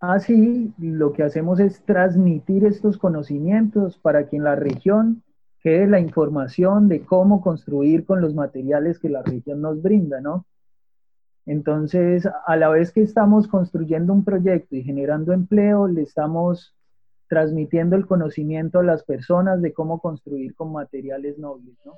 Así, lo que hacemos es transmitir estos conocimientos para que en la región quede la información de cómo construir con los materiales que la región nos brinda, ¿no? Entonces, a la vez que estamos construyendo un proyecto y generando empleo, le estamos transmitiendo el conocimiento a las personas de cómo construir con materiales nobles, ¿no?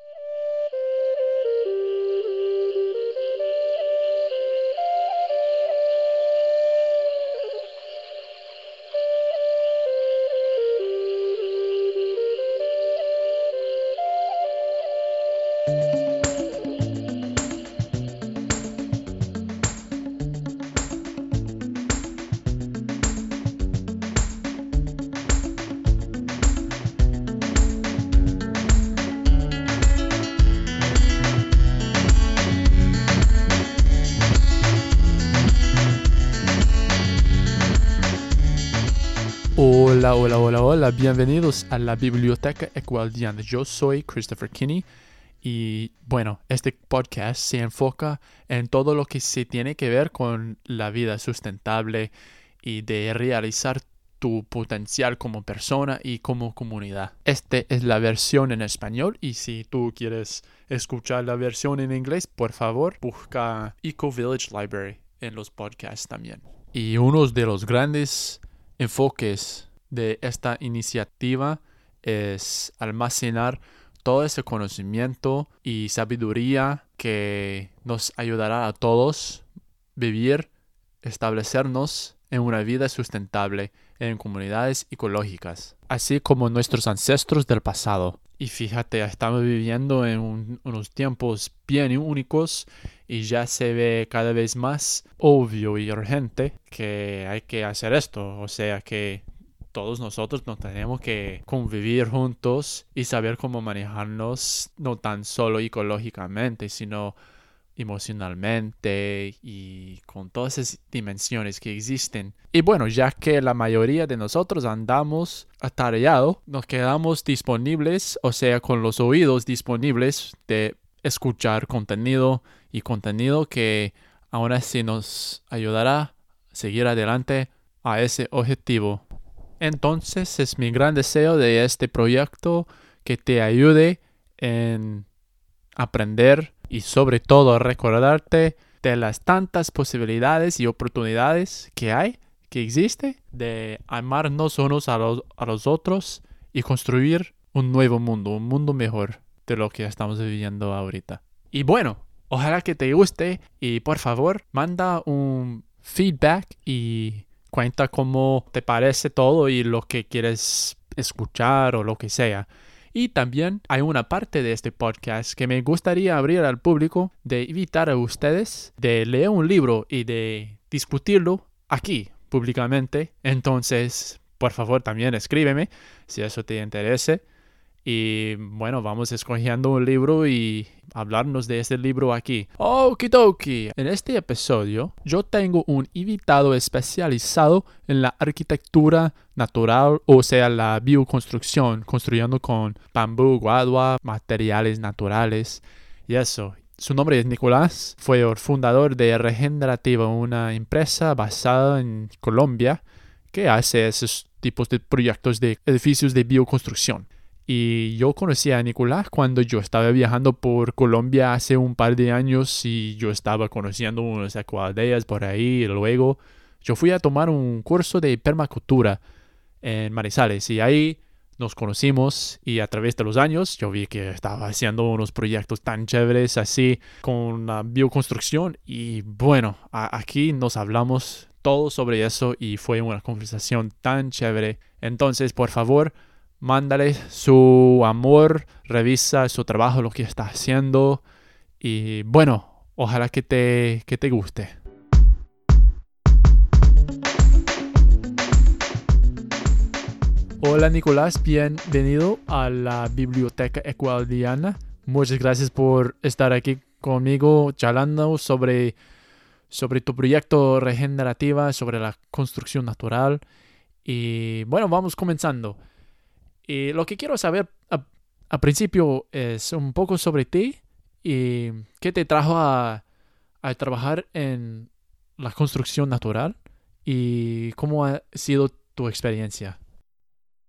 Bienvenidos a la Biblioteca Ecualdiana. Yo soy Christopher Kinney y bueno, este podcast se enfoca en todo lo que se tiene que ver con la vida sustentable y de realizar tu potencial como persona y como comunidad. Esta es la versión en español y si tú quieres escuchar la versión en inglés, por favor, busca Eco Village Library en los podcasts también. Y uno de los grandes enfoques de esta iniciativa es almacenar todo ese conocimiento y sabiduría que nos ayudará a todos vivir, establecernos en una vida sustentable en comunidades ecológicas, así como nuestros ancestros del pasado. Y fíjate, estamos viviendo en unos tiempos bien únicos y ya se ve cada vez más obvio y urgente que hay que hacer esto. O sea que todos nosotros nos tenemos que convivir juntos y saber cómo manejarnos no tan solo ecológicamente, sino emocionalmente y con todas esas dimensiones que existen. Y bueno, ya que la mayoría de nosotros andamos atareados, nos quedamos disponibles, o sea, con los oídos disponibles de escuchar contenido y contenido que aún así nos ayudará a seguir adelante a ese objetivo. Entonces es mi gran deseo de este proyecto que te ayude en aprender y sobre todo recordarte de las tantas posibilidades y oportunidades que hay, que existe, de amarnos unos a los, a los otros y construir un nuevo mundo, un mundo mejor de lo que estamos viviendo ahorita. Y bueno, ojalá que te guste y por favor manda un feedback y cuenta cómo te parece todo y lo que quieres escuchar o lo que sea. Y también hay una parte de este podcast que me gustaría abrir al público de invitar a ustedes de leer un libro y de discutirlo aquí públicamente. Entonces, por favor, también escríbeme si eso te interese. Y bueno, vamos escogiendo un libro y hablarnos de este libro aquí. Okidoki. En este episodio yo tengo un invitado especializado en la arquitectura natural, o sea, la bioconstrucción, construyendo con bambú, guadua, materiales naturales y eso. Su nombre es Nicolás, fue el fundador de Regenerativa, una empresa basada en Colombia que hace esos tipos de proyectos de edificios de bioconstrucción. Y yo conocí a Nicolás cuando yo estaba viajando por Colombia hace un par de años y yo estaba conociendo unas ecoaldeas por ahí. Luego yo fui a tomar un curso de permacultura en Marizales y ahí nos conocimos y a través de los años yo vi que estaba haciendo unos proyectos tan chéveres así con la bioconstrucción y bueno, aquí nos hablamos todo sobre eso y fue una conversación tan chévere. Entonces, por favor, mándale su amor, revisa su trabajo, lo que está haciendo y bueno, ojalá que te, que te guste. Hola Nicolás, bienvenido a la Biblioteca Ecualdiana. Muchas gracias por estar aquí conmigo charlando sobre, sobre tu proyecto regenerativa, sobre la construcción natural. Y bueno, vamos comenzando. Y lo que quiero saber a, principio es un poco sobre ti y qué te trajo a, trabajar en la construcción natural y cómo ha sido tu experiencia.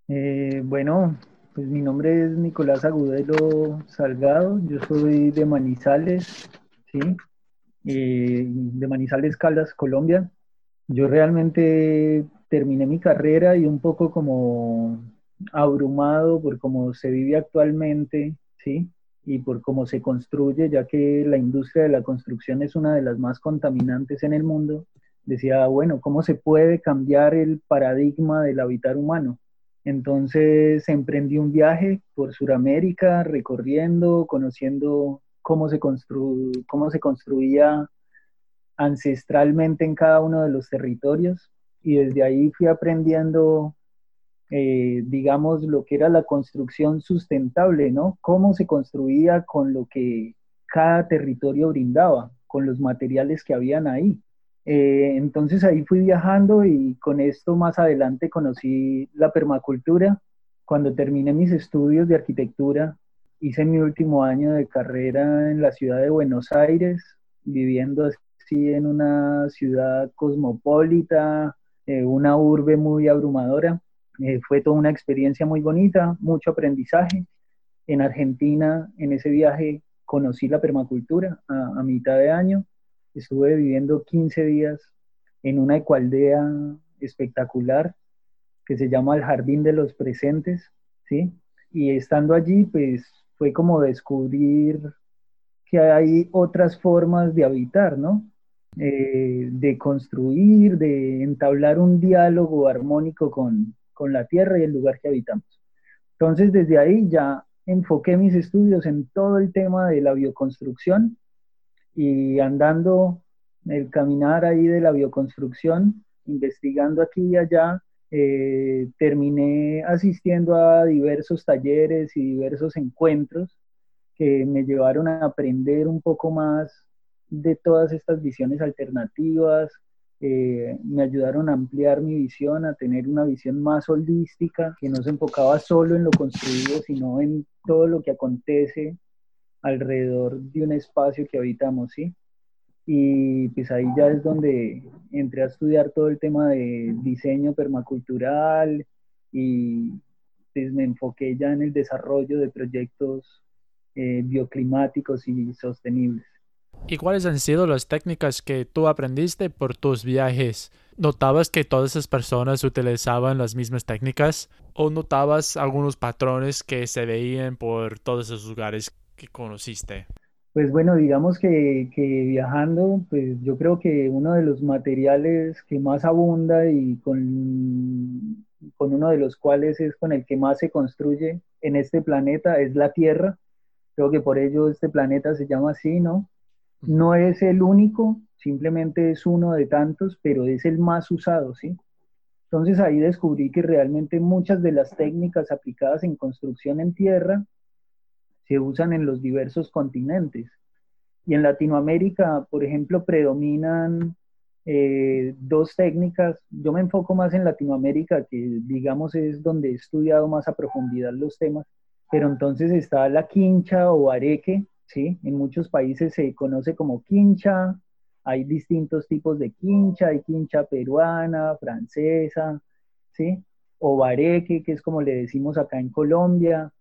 Eh, bueno, pues mi nombre es Nicolás Agudelo Salgado, yo soy de Manizales, ¿sí? Eh, de Manizales Caldas, Colombia. Yo realmente terminé mi carrera y un poco como abrumado por cómo se vive actualmente, ¿sí? Y por cómo se construye, ya que la industria de la construcción es una de las más contaminantes en el mundo. Decía, bueno, ¿cómo se puede cambiar el paradigma del habitar humano? Entonces emprendí un viaje por Sudamérica, recorriendo, conociendo cómo se, cómo se construía ancestralmente en cada uno de los territorios y desde ahí fui aprendiendo, eh, digamos, lo que era la construcción sustentable, ¿no? Cómo se construía con lo que cada territorio brindaba, con los materiales que habían ahí. Eh, entonces ahí fui viajando y con esto más adelante conocí la permacultura. Cuando terminé mis estudios de arquitectura, hice mi último año de carrera en la ciudad de Buenos Aires, viviendo así en una ciudad cosmopolita, eh, una urbe muy abrumadora. Eh, fue toda una experiencia muy bonita, mucho aprendizaje. En Argentina, en ese viaje, conocí la permacultura a mitad de año Estuve viviendo 15 días en una ecualdea espectacular que se llama el Jardín de los Presentes, ¿sí? Y estando allí, pues fue como descubrir que hay otras formas de habitar, ¿no? Eh, de construir, de entablar un diálogo armónico con, con la tierra y el lugar que habitamos. Entonces, desde ahí ya enfoqué mis estudios en todo el tema de la bioconstrucción y andando el caminar ahí de la bioconstrucción, investigando aquí y allá, eh, terminé asistiendo a diversos talleres y diversos encuentros que me llevaron a aprender un poco más de todas estas visiones alternativas, eh, me ayudaron a ampliar mi visión, a tener una visión más holística, que no se enfocaba solo en lo construido, sino en todo lo que acontece alrededor de un espacio que habitamos, ¿sí? Y pues ahí ya es donde entré a estudiar todo el tema de diseño permacultural y pues me enfoqué ya en el desarrollo de proyectos eh, bioclimáticos y sostenibles. ¿Y cuáles han sido las técnicas que tú aprendiste por tus viajes? ¿Notabas que todas esas personas utilizaban las mismas técnicas? ¿O notabas algunos patrones que se veían por todos esos lugares conociste? Pues bueno, digamos que, viajando, pues yo creo que uno de los materiales que más abunda y con, con uno de los cuales es con el que más se construye en este planeta es la Tierra. Creo que por ello este planeta se llama así, ¿no? No es el único, simplemente es uno de tantos, pero es el más usado, ¿sí? Entonces ahí descubrí que realmente muchas de las técnicas aplicadas en construcción en tierra se usan en los diversos continentes. Y en Latinoamérica, por ejemplo, predominan eh, dos técnicas. Yo me enfoco más en Latinoamérica, que digamos es donde he estudiado más a profundidad los temas. Pero entonces está la quincha o areque, ¿sí? En muchos países se conoce como quincha. Hay distintos tipos de quincha, hay quincha peruana, francesa, ¿sí? O bareque, que es como le decimos acá en Colombia.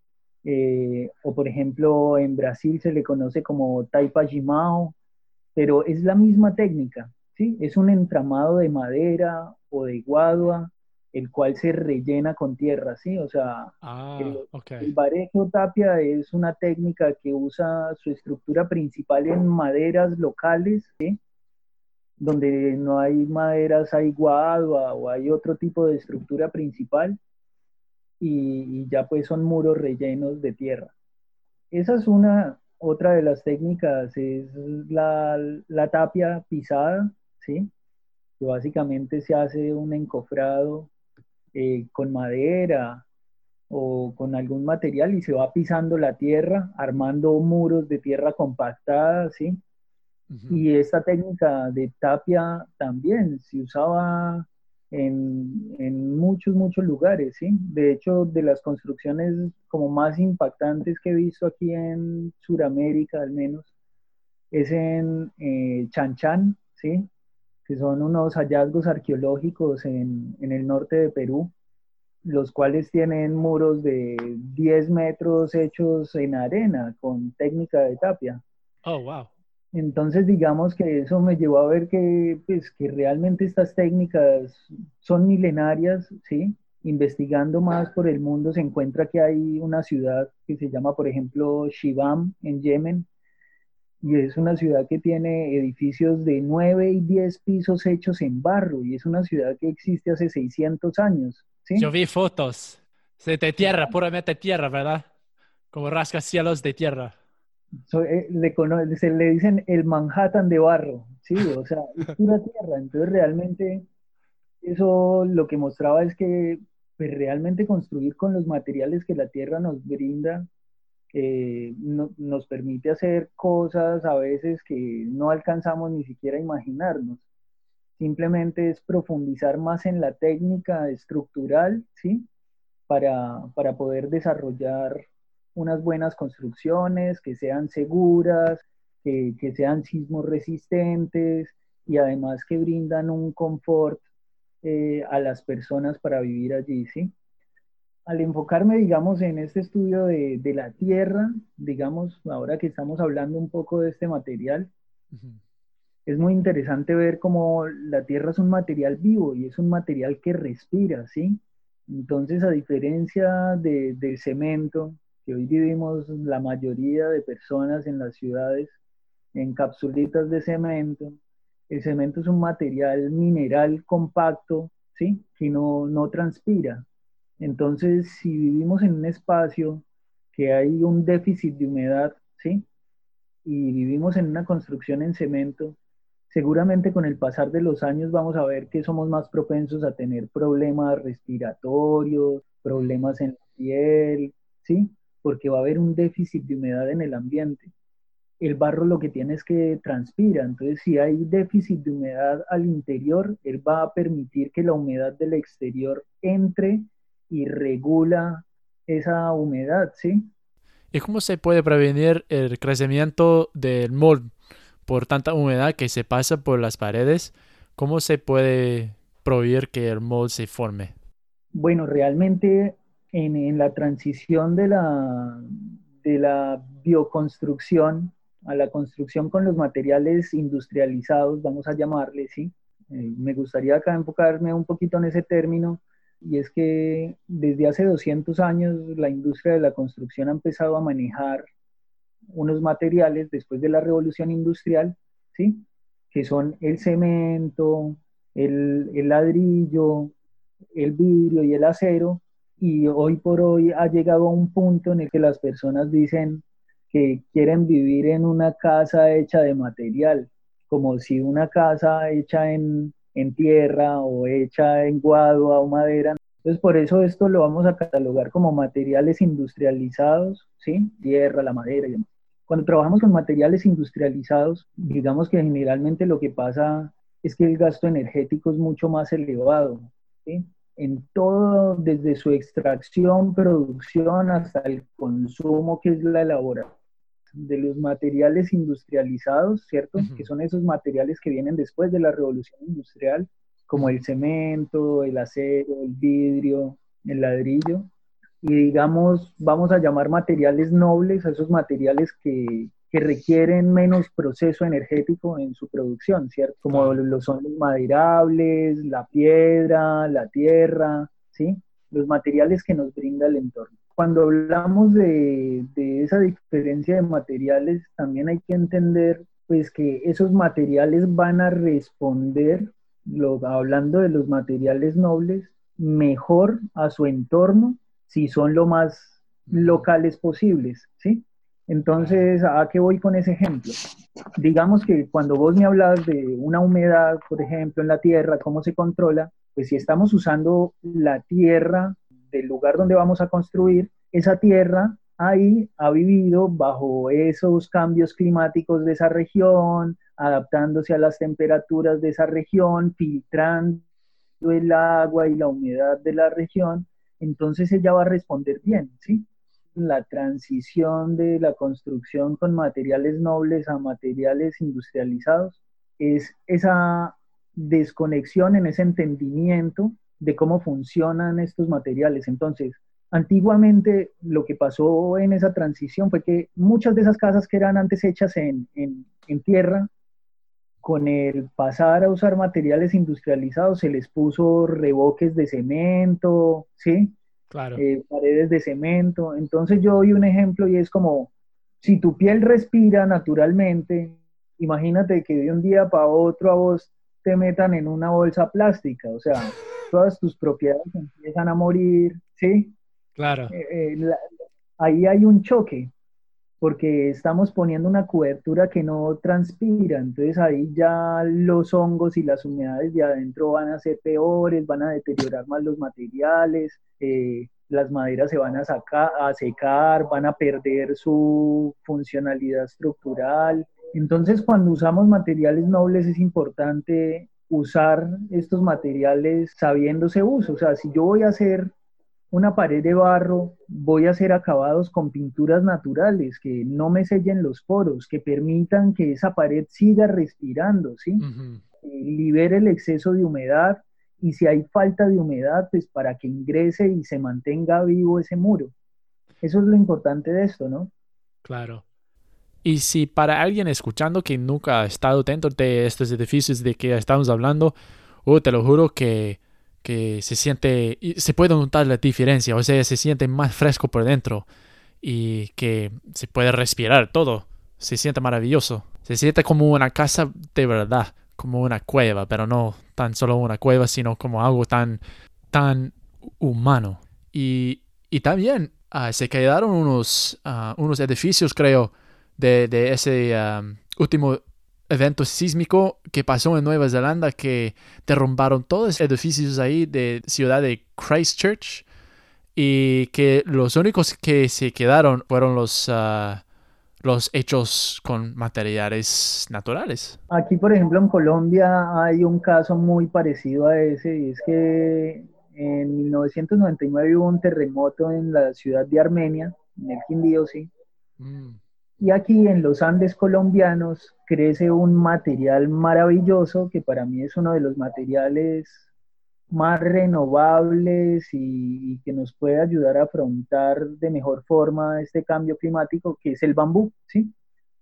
Eh, o por ejemplo en Brasil se le conoce como taipa jimao, pero es la misma técnica, ¿sí? Es un entramado de madera o de guadua, el cual se rellena con tierra, ¿sí? O sea, ah, el, barejo tapia es una técnica que usa su estructura principal en maderas locales, ¿sí? Donde no hay maderas, hay guadua o hay otro tipo de estructura principal y, ya pues son muros rellenos de tierra. Esa es una, otra de las técnicas, es la, la tapia pisada, ¿sí? Que básicamente se hace un encofrado eh, con madera o con algún material y se va pisando la tierra, armando muros de tierra compactada, ¿sí? Y esta técnica de tapia también se usaba en, muchos, muchos lugares, ¿sí? De hecho, de las construcciones como más impactantes que he visto aquí en Sudamérica, al menos, es en eh, Chan Chan, ¿sí? Que son unos hallazgos arqueológicos en, en el norte de Perú, los cuales tienen muros de 10 metros hechos en arena con técnica de tapia. Oh, wow. Entonces, digamos que eso me llevó a ver que, pues, que realmente estas técnicas son milenarias, ¿sí? Investigando más por el mundo se encuentra que hay una ciudad que se llama, por ejemplo, Shibam en Yemen, y es una ciudad que tiene edificios de 9 y 10 pisos hechos en barro, y es una ciudad que existe hace 600 años, ¿sí? Yo vi fotos de tierra, puramente tierra, ¿verdad? Como rascacielos de tierra. Eh, se le dicen el Manhattan de barro, ¿sí? O sea, es pura tierra. Entonces, realmente, eso lo que mostraba es que pues, realmente construir con los materiales que la tierra nos brinda eh, nos permite hacer cosas a veces que no alcanzamos ni siquiera a imaginarnos. Simplemente es profundizar más en la técnica estructural, ¿sí? Para, para poder desarrollar unas buenas construcciones, que sean seguras, que, sean sismos resistentes y además que brindan un confort eh, a las personas para vivir allí, ¿sí? Al enfocarme, digamos, en este estudio de, la tierra, digamos, ahora que estamos hablando un poco de este material, es muy interesante ver cómo la tierra es un material vivo y es un material que respira, ¿sí? Entonces, a diferencia del cemento, hoy vivimos la mayoría de personas en las ciudades en capsulitas de cemento. El cemento es un material mineral compacto, ¿sí? Que no, no transpira. Entonces, si vivimos en un espacio que hay un déficit de humedad, ¿sí? Y vivimos en una construcción en cemento, seguramente con el pasar de los años vamos a ver que somos más propensos a tener problemas respiratorios, problemas en la piel, ¿sí? porque va a haber un déficit de humedad en el ambiente. El barro lo que tiene es que transpira, entonces si hay déficit de humedad al interior, él va a permitir que la humedad del exterior entre y regula esa humedad, ¿sí? ¿Y cómo se puede prevenir el crecimiento del mold por tanta humedad que se pasa por las paredes? ¿Cómo se puede prohibir que el mold se forme? Bueno, realmente en, la transición de la, de la bioconstrucción a la construcción con los materiales industrializados, vamos a llamarle, ¿sí? Eh, me gustaría acá enfocarme un poquito en ese término, y es que desde hace 200 años la industria de la construcción ha empezado a manejar unos materiales después de la revolución industrial, ¿sí? Que son el cemento, el, el ladrillo, el vidrio y el acero, y hoy por hoy ha llegado a un punto en el que las personas dicen que quieren vivir en una casa hecha de material, como si una casa hecha en, tierra o hecha en guadua o madera. Entonces, por eso esto lo vamos a catalogar como materiales industrializados, ¿sí? Tierra, la madera y demás. Cuando trabajamos con materiales industrializados, digamos que generalmente lo que pasa es que el gasto energético es mucho más elevado, ¿sí? en todo, desde su extracción, producción hasta el consumo, que es la elaboración de los materiales industrializados, ¿cierto? Que son esos materiales que vienen después de la revolución industrial, como el cemento, el acero, el vidrio, el ladrillo. Y digamos, vamos a llamar materiales nobles a esos materiales que, que requieren menos proceso energético en su producción, ¿cierto? Como lo son los maderables, la piedra, la tierra, ¿sí? Los materiales que nos brinda el entorno. Cuando hablamos de, de esa diferencia de materiales, también hay que entender pues que esos materiales van a responder, lo, hablando de los materiales nobles, mejor a su entorno si son lo más locales posibles, ¿sí? Entonces, ¿a qué voy con ese ejemplo? Digamos que cuando vos me hablas de una humedad, por ejemplo, en la tierra, cómo se controla, pues si estamos usando la tierra del lugar donde vamos a construir, esa tierra ahí ha vivido bajo esos cambios climáticos de esa región, adaptándose a las temperaturas de esa región, filtrando el agua y la humedad de la región, entonces ella va a responder bien, ¿sí? la transición de la construcción con materiales nobles a materiales industrializados es esa desconexión en ese entendimiento de cómo funcionan estos materiales. Entonces, antiguamente lo que pasó en esa transición fue que muchas de esas casas que eran antes hechas en, tierra, con el pasar a usar materiales industrializados, se les puso reboques de cemento, ¿sí? Claro. Eh, paredes de cemento. Entonces yo doy un ejemplo y es como, si tu piel respira naturalmente, imagínate que de un día para otro a vos te metan en una bolsa plástica, o sea, todas tus propiedades empiezan a morir, ¿sí? Claro. Eh, eh, ahí hay un choque, porque estamos poniendo una cobertura que no transpira, entonces ahí ya los hongos y las humedades de adentro van a ser peores, van a deteriorar más los materiales, eh, las maderas se van a, sacar, a secar, van a perder su funcionalidad estructural. Entonces, cuando usamos materiales nobles es importante usar estos materiales sabiéndose uso. O sea, si yo voy a hacer una pared de barro, voy a hacer acabados con pinturas naturales que no me sellen los poros, que permitan que esa pared siga respirando, ¿sí? Eh, libere el exceso de humedad y si hay falta de humedad, pues para que ingrese y se mantenga vivo ese muro. Eso es lo importante de esto, ¿no? Claro. Y si para alguien escuchando que nunca ha estado dentro de estos edificios de que estamos hablando, oh, te lo juro que, que se siente, se puede notar la diferencia, o sea, se siente más fresco por dentro y que se puede respirar todo, se siente maravilloso, se siente como una casa de verdad, como una cueva, pero no tan solo una cueva, sino como algo tan, tan humano. Y, y también ah, se quedaron unos, ah, unos edificios, creo, de, ese um, último evento sísmico que pasó en Nueva Zelanda que derrumbaron todos los edificios ahí de ciudad de Christchurch y que los únicos que se quedaron fueron los, uh, los hechos con materiales naturales. Aquí, por ejemplo, en Colombia hay un caso muy parecido a ese y es que en 1999 hubo un terremoto en la ciudad de Armenia, en el Quindío, sí. Mm. Y aquí en los Andes colombianos crece un material maravilloso que para mí es uno de los materiales más renovables y, que nos puede ayudar a afrontar de mejor forma este cambio climático, que es el bambú. ¿sí?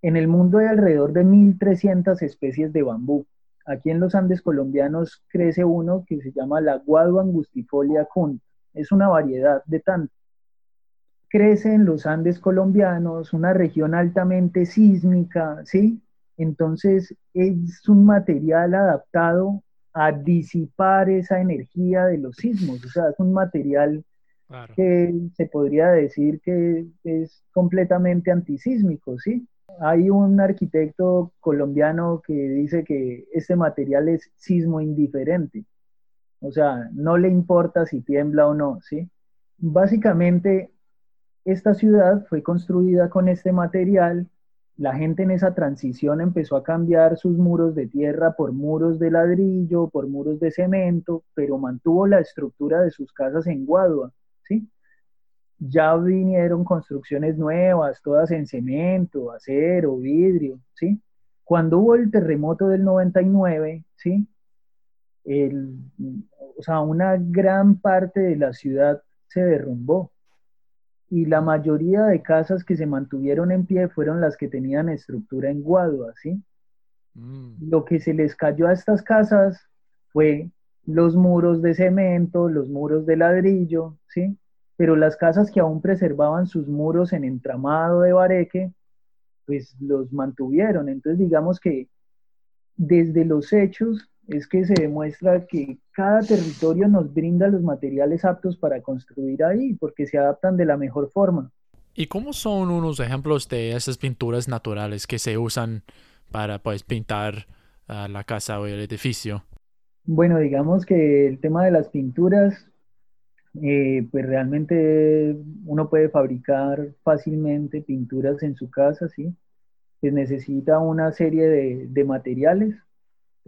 En el mundo hay alrededor de 1.300 especies de bambú. Aquí en los Andes colombianos crece uno que se llama la guadua angustifolia cunt. Es una variedad de tanto crece en los Andes colombianos, una región altamente sísmica, ¿sí? Entonces es un material adaptado a disipar esa energía de los sismos, o sea, es un material que se podría decir que es completamente antisísmico, ¿sí? Hay un arquitecto colombiano que dice que este material es sismo indiferente, o sea, no le importa si tiembla o no, ¿sí? Básicamente esta ciudad fue construida con este material. La gente en esa transición empezó a cambiar sus muros de tierra por muros de ladrillo, por muros de cemento, pero mantuvo la estructura de sus casas en Guadua, ¿sí? Ya vinieron construcciones nuevas, todas en cemento, acero, vidrio, ¿sí? Cuando hubo el terremoto del 99, ¿sí? o sea, una gran parte de la ciudad se derrumbó, y la mayoría de casas que se mantuvieron en pie fueron las que tenían estructura en guadua, ¿sí? Mm. Lo que se les cayó a estas casas fue los muros de cemento, los muros de ladrillo, ¿sí? Pero las casas que aún preservaban sus muros en entramado de bareque, pues los mantuvieron. Entonces digamos que desde los hechos es que se demuestra que cada territorio nos brinda los materiales aptos para construir ahí, porque se adaptan de la mejor forma. ¿Y cómo son unos ejemplos de esas pinturas naturales que se usan para pues, pintar ah, la casa o el edificio? Bueno, digamos que el tema de las pinturas, eh, pues realmente uno puede fabricar fácilmente pinturas en su casa, ¿sí? Se necesita una serie de, de materiales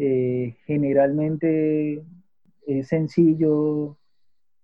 eh, generalmente es sencillo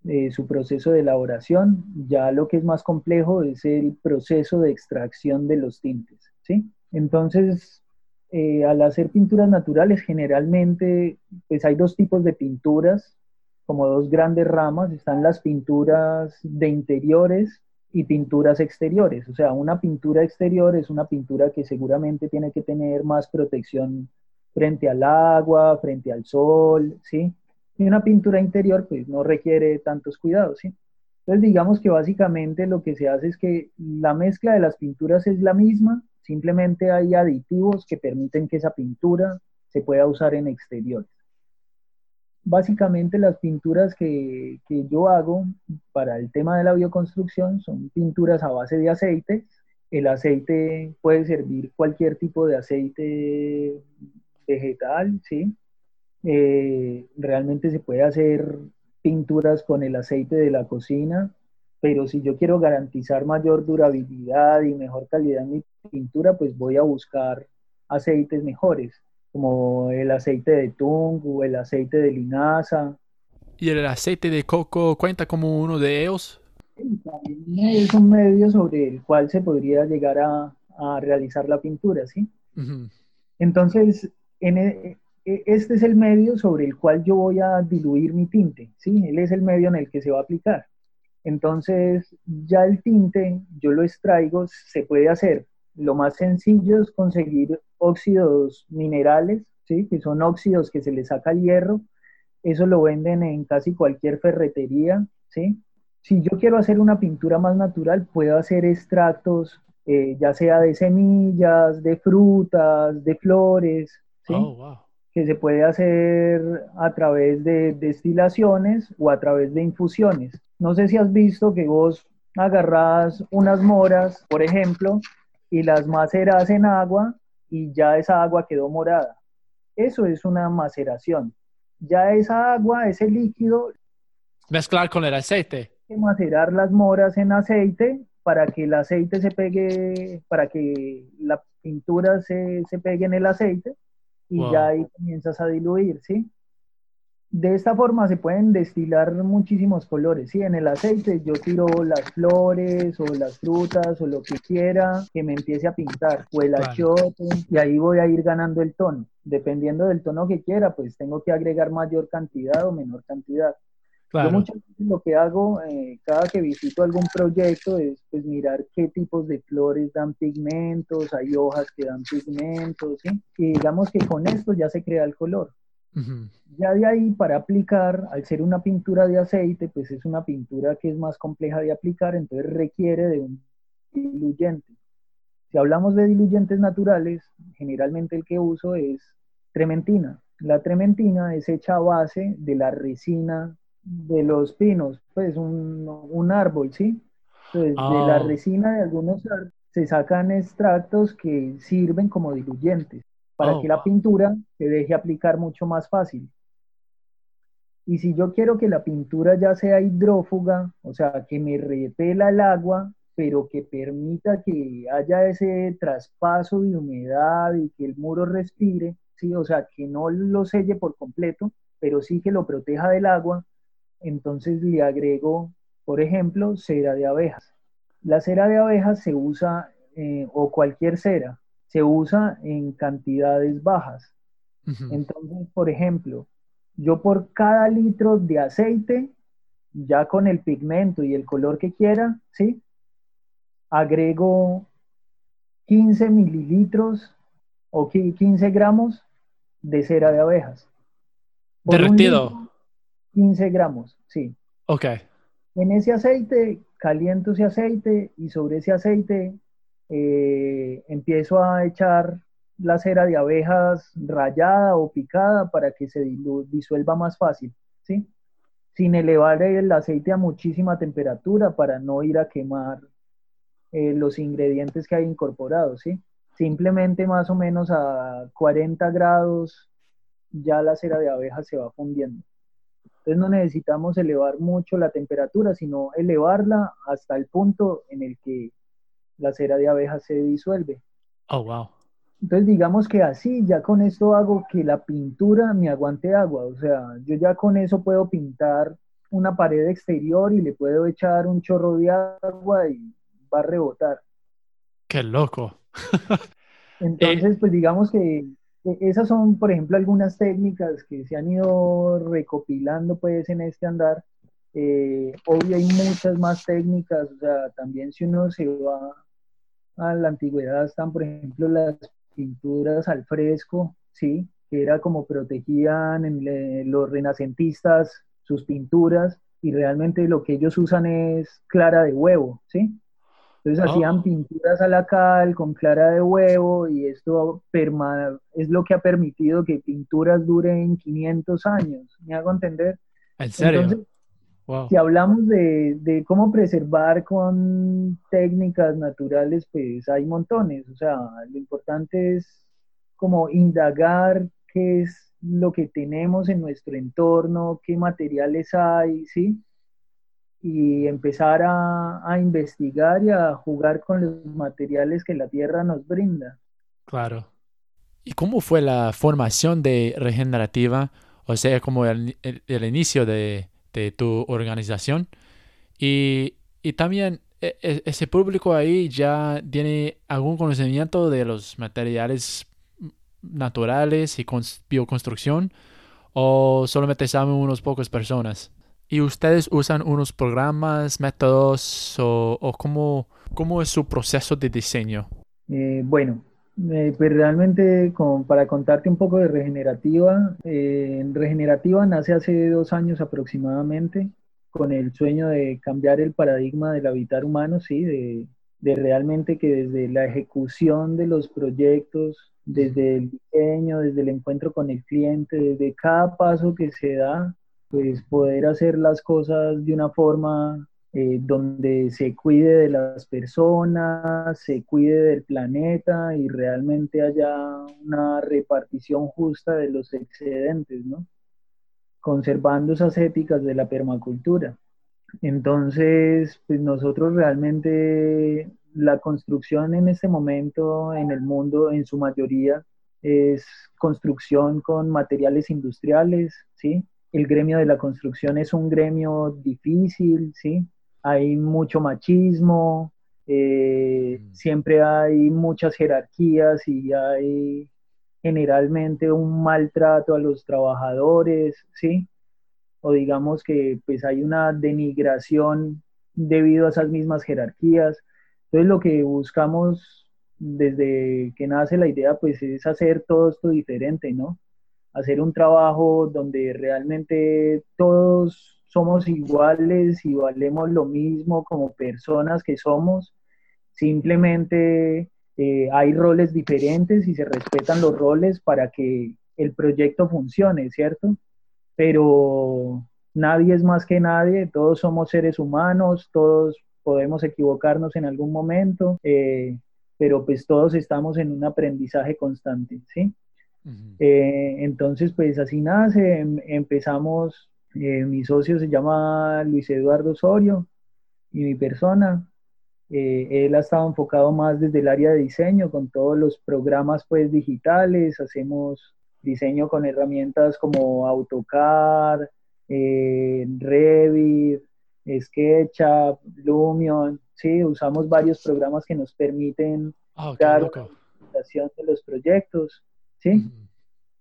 eh, su proceso de elaboración, ya lo que es más complejo es el proceso de extracción de los tintes, ¿sí? Entonces, eh, al hacer pinturas naturales, generalmente, pues hay dos tipos de pinturas, como dos grandes ramas. Están las pinturas de interiores y pinturas exteriores. O sea, una pintura exterior es una pintura que seguramente tiene que tener más protección frente al agua, frente al sol, ¿sí? Y una pintura interior, pues no requiere tantos cuidados, ¿sí? Entonces, digamos que básicamente lo que se hace es que la mezcla de las pinturas es la misma, simplemente hay aditivos que permiten que esa pintura se pueda usar en exteriores. Básicamente las pinturas que, que yo hago para el tema de la bioconstrucción son pinturas a base de aceites. El aceite puede servir cualquier tipo de aceite vegetal, ¿sí? Eh, realmente se puede hacer pinturas con el aceite de la cocina, pero si yo quiero garantizar mayor durabilidad y mejor calidad en mi pintura, pues voy a buscar aceites mejores, como el aceite de tung o el aceite de linaza. ¿Y el aceite de coco cuenta como uno de ellos? Es un medio sobre el cual se podría llegar a, realizar la pintura, ¿sí? Entonces, e, e, este es el medio sobre el cual yo voy a diluir mi tinte, ¿sí? Él es el medio en el que se va a aplicar. Entonces, ya el tinte, yo lo extraigo, se puede hacer. Lo más sencillo es conseguir óxidos minerales, ¿sí? Que son óxidos que se le saca el hierro. Eso lo venden en casi cualquier ferretería, ¿sí? Si yo quiero hacer una pintura más natural, puedo hacer extractos, eh, ya sea de semillas, de frutas, de flores, ¿sí? Oh, wow que se puede hacer a través de destilaciones o a través de infusiones. No sé si has visto que vos agarras unas moras, por ejemplo, y las maceras en agua y ya esa agua quedó morada. Eso es una maceración. Ya esa agua, ese líquido... Mezclar con el aceite. Que macerar las moras en aceite para que el aceite se pegue, para que la pintura se, se pegue en el aceite y ya ahí comienzas a diluir, ¿sí? De esta forma se pueden destilar muchísimos colores, ¿sí? En el aceite yo tiro las flores o las frutas o lo que quiera que me empiece a pintar, o el achote, y ahí voy a ir ganando el tono. Dependiendo del tono que quiera, pues tengo que agregar mayor cantidad o menor cantidad. Yo muchas veces lo que hago eh, cada que visito algún proyecto es pues mirar qué tipos de flores dan pigmentos, hay hojas que dan pigmentos, ¿sí? Y digamos que con esto ya se crea el color. Ya de ahí para aplicar, al ser una pintura de aceite, pues es una pintura que es más compleja de aplicar, entonces requiere de un diluyente. Si hablamos de diluyentes naturales, generalmente el que uso es trementina. La trementina es hecha a base de la resina de los pinos, pues un, árbol, ¿sí? Entonces, de la ah. resina de algunos árboles se sacan extractos que sirven como diluyentes para oh, que la pintura se deje aplicar mucho más fácil. Y si yo quiero que la pintura ya sea hidrófuga, o sea, que me repela el agua, pero que permita que haya ese traspaso de humedad y que el muro respire, ¿sí? o sea, que no lo selle por completo, pero sí que lo proteja del agua, entonces le agrego, por ejemplo, cera de abejas. La cera de abejas se usa, eh, o cualquier cera, se usa en cantidades bajas. Entonces, por ejemplo, yo por cada litro de aceite, ya con el pigmento y el color que quiera, ¿sí? Agrego 15 mililitros o 15 gramos de cera de abejas. Derretido. 15 gramos, sí. Ok. En ese aceite, caliento ese aceite y sobre ese aceite eh, empiezo a echar la cera de abejas rayada o picada para que se disuelva más fácil, ¿sí? Sin elevar el aceite a muchísima temperatura para no ir a quemar eh, los ingredientes que hay incorporados, ¿sí? Simplemente más o menos a 40 grados ya la cera de abejas se va fundiendo. Entonces no necesitamos elevar mucho la temperatura, sino elevarla hasta el punto en el que la cera de abeja se disuelve. Oh, wow. Entonces digamos que así, ya con esto hago que la pintura me aguante agua. O sea, yo ya con eso puedo pintar una pared exterior y le puedo echar un chorro de agua y va a rebotar. Qué loco. Entonces, pues digamos que esas son, por ejemplo, algunas técnicas que se han ido recopilando pues en este andar. Eh, hay muchas más técnicas, o sea, también si uno se va a la antigüedad están, por ejemplo, las pinturas al fresco, ¿sí? Que era como protegían los renacentistas sus pinturas y realmente lo que ellos usan es clara de huevo, ¿sí? Entonces ah. hacían pinturas a la cal con clara de huevo y esto es lo que ha permitido que pinturas duren 500 años. ¿Me hago entender? ¿En serio? Si hablamos de, de, cómo preservar con técnicas naturales, pues hay montones. O sea, lo importante es como indagar qué es lo que tenemos en nuestro entorno, qué materiales hay, ¿sí? Y empezar a, investigar y a jugar con los materiales que la Tierra nos brinda. Claro. ¿Y cómo fue la formación de Regenerativa? O sea, como el, inicio de, tu organización. Y, también e, e, ese público ahí ya tiene algún conocimiento de los materiales naturales y con bioconstrucción o solamente saben unos pocas personas. ¿Y ustedes usan unos programas, métodos o, cómo, cómo, es su proceso de diseño? Eh, bueno, eh, pues realmente para contarte un poco de Regenerativa, eh, Regenerativa nace hace dos años aproximadamente con el sueño de cambiar el paradigma del habitar humano, sí, de, de realmente que desde la ejecución de los proyectos, desde el diseño, desde el encuentro con el cliente, desde cada paso que se da, pues poder hacer las cosas de una forma eh, donde se cuide de las personas, se cuide del planeta y realmente haya una repartición justa de los excedentes, ¿no? Conservando esas éticas de la permacultura. Entonces, pues nosotros realmente la construcción en este momento en el mundo, en su mayoría, es construcción con materiales industriales, ¿sí? El gremio de la construcción es un gremio difícil, ¿sí? Hay mucho machismo, eh, mm. siempre hay muchas jerarquías y hay generalmente un maltrato a los trabajadores, ¿sí? O digamos que pues hay una denigración debido a esas mismas jerarquías. Entonces lo que buscamos desde que nace la idea pues es hacer todo esto diferente, ¿no? Hacer un trabajo donde realmente todos somos iguales y valemos lo mismo como personas que somos. Simplemente eh, hay roles diferentes y se respetan los roles para que el proyecto funcione, ¿cierto? Pero nadie es más que nadie, todos somos seres humanos, todos podemos equivocarnos en algún momento, eh, pero pues todos estamos en un aprendizaje constante, ¿sí? Eh, entonces, pues así nace, em, empezamos, eh, mi socio se llama Luis Eduardo Osorio y mi persona, eh, él ha estado enfocado más desde el área de diseño, con todos los programas pues digitales, hacemos diseño con herramientas como AutoCAD, Revit, SketchUp, Lumion, sí, usamos varios programas que nos permiten ah, dar una de los proyectos. ¿Sí?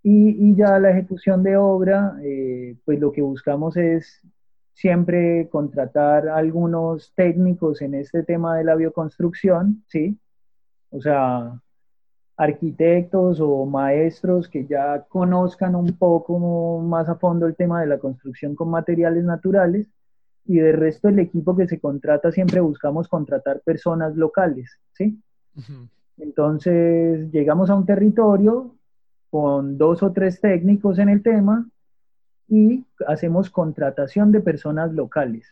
y, ya la ejecución de obra, eh, pues lo que buscamos es siempre contratar algunos técnicos en este tema de la bioconstrucción, ¿sí? O sea, arquitectos o maestros que ya conozcan un poco más a fondo el tema de la construcción con materiales naturales y del resto del equipo que se contrata siempre buscamos contratar personas locales, ¿sí? Entonces llegamos a un territorio, con dos o tres técnicos en el tema y hacemos contratación de personas locales.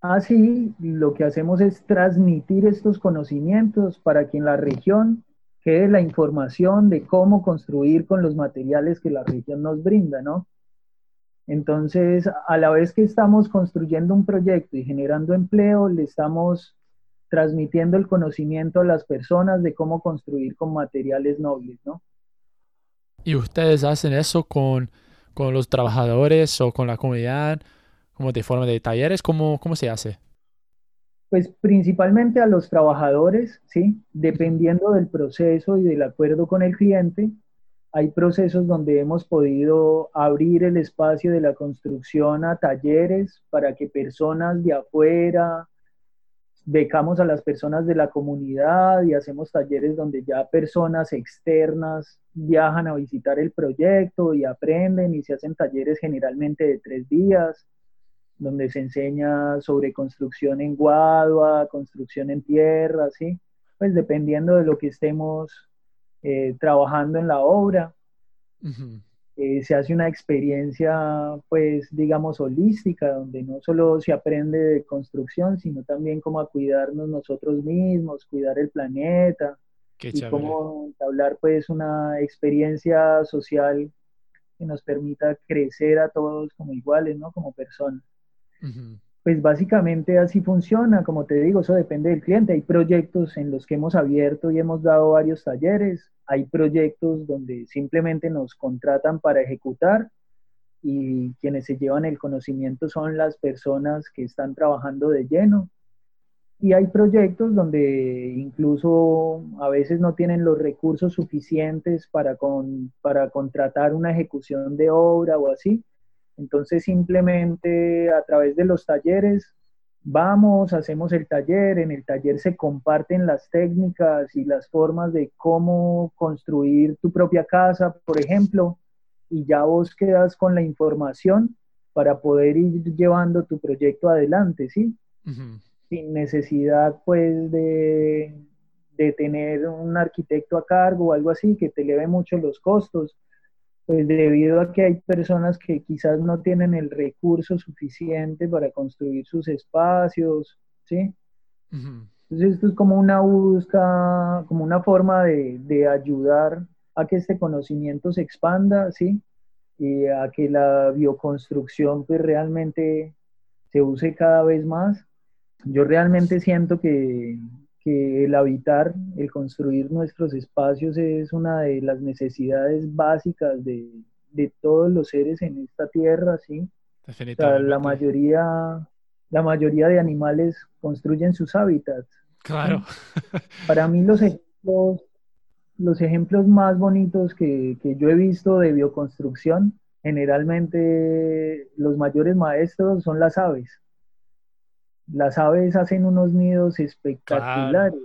Así, lo que hacemos es transmitir estos conocimientos para que en la región quede la información de cómo construir con los materiales que la región nos brinda, ¿no? Entonces, a la vez que estamos construyendo un proyecto y generando empleo, le estamos transmitiendo el conocimiento a las personas de cómo construir con materiales nobles, ¿no? ¿Y ustedes hacen eso con, los trabajadores o con la comunidad, como de forma de talleres? ¿Cómo, cómo se hace? Pues principalmente a los trabajadores, ¿sí? Dependiendo del proceso y del acuerdo con el cliente, hay procesos donde hemos podido abrir el espacio de la construcción a talleres para que personas de afuera, becamos a las personas de la comunidad y hacemos talleres donde ya personas externas viajan a visitar el proyecto y aprenden y se hacen talleres generalmente de tres días, donde se enseña sobre construcción en guadua, construcción en tierra, ¿sí? Pues dependiendo de lo que estemos eh, trabajando en la obra. Eh, se hace una experiencia, pues, digamos, holística, donde no solo se aprende de construcción, sino también cómo a cuidarnos nosotros mismos, cuidar el planeta, y cómo hablar, pues, una experiencia social que nos permita crecer a todos como iguales, ¿no? Como personas. Pues básicamente así funciona, como te digo, eso depende del cliente. Hay proyectos en los que hemos abierto y hemos dado varios talleres, hay proyectos donde simplemente nos contratan para ejecutar y quienes se llevan el conocimiento son las personas que están trabajando de lleno. Y hay proyectos donde incluso a veces no tienen los recursos suficientes para, para contratar una ejecución de obra o así entonces simplemente a través de los talleres vamos, hacemos el taller, en el taller se comparten las técnicas y las formas de cómo construir tu propia casa, por ejemplo, y ya vos quedas con la información para poder ir llevando tu proyecto adelante, ¿sí? Sin necesidad, pues, de, de tener un arquitecto a cargo o algo así que te eleve mucho los costos pues debido a que hay personas que quizás no tienen el recurso suficiente para construir sus espacios, ¿sí? Entonces esto es como una búsqueda, como una forma de, de, ayudar a que este conocimiento se expanda, ¿sí? Y a que la bioconstrucción pues realmente se use cada vez más. Yo realmente siento que, que el habitar, el construir nuestros espacios es una de las necesidades básicas de, de todos los seres en esta tierra, ¿sí? la mayoría, la mayoría de animales construyen sus hábitats. Claro. Para mí los ejemplos, los ejemplos más bonitos que, que yo he visto de bioconstrucción, generalmente los mayores maestros son las aves las aves hacen unos nidos espectaculares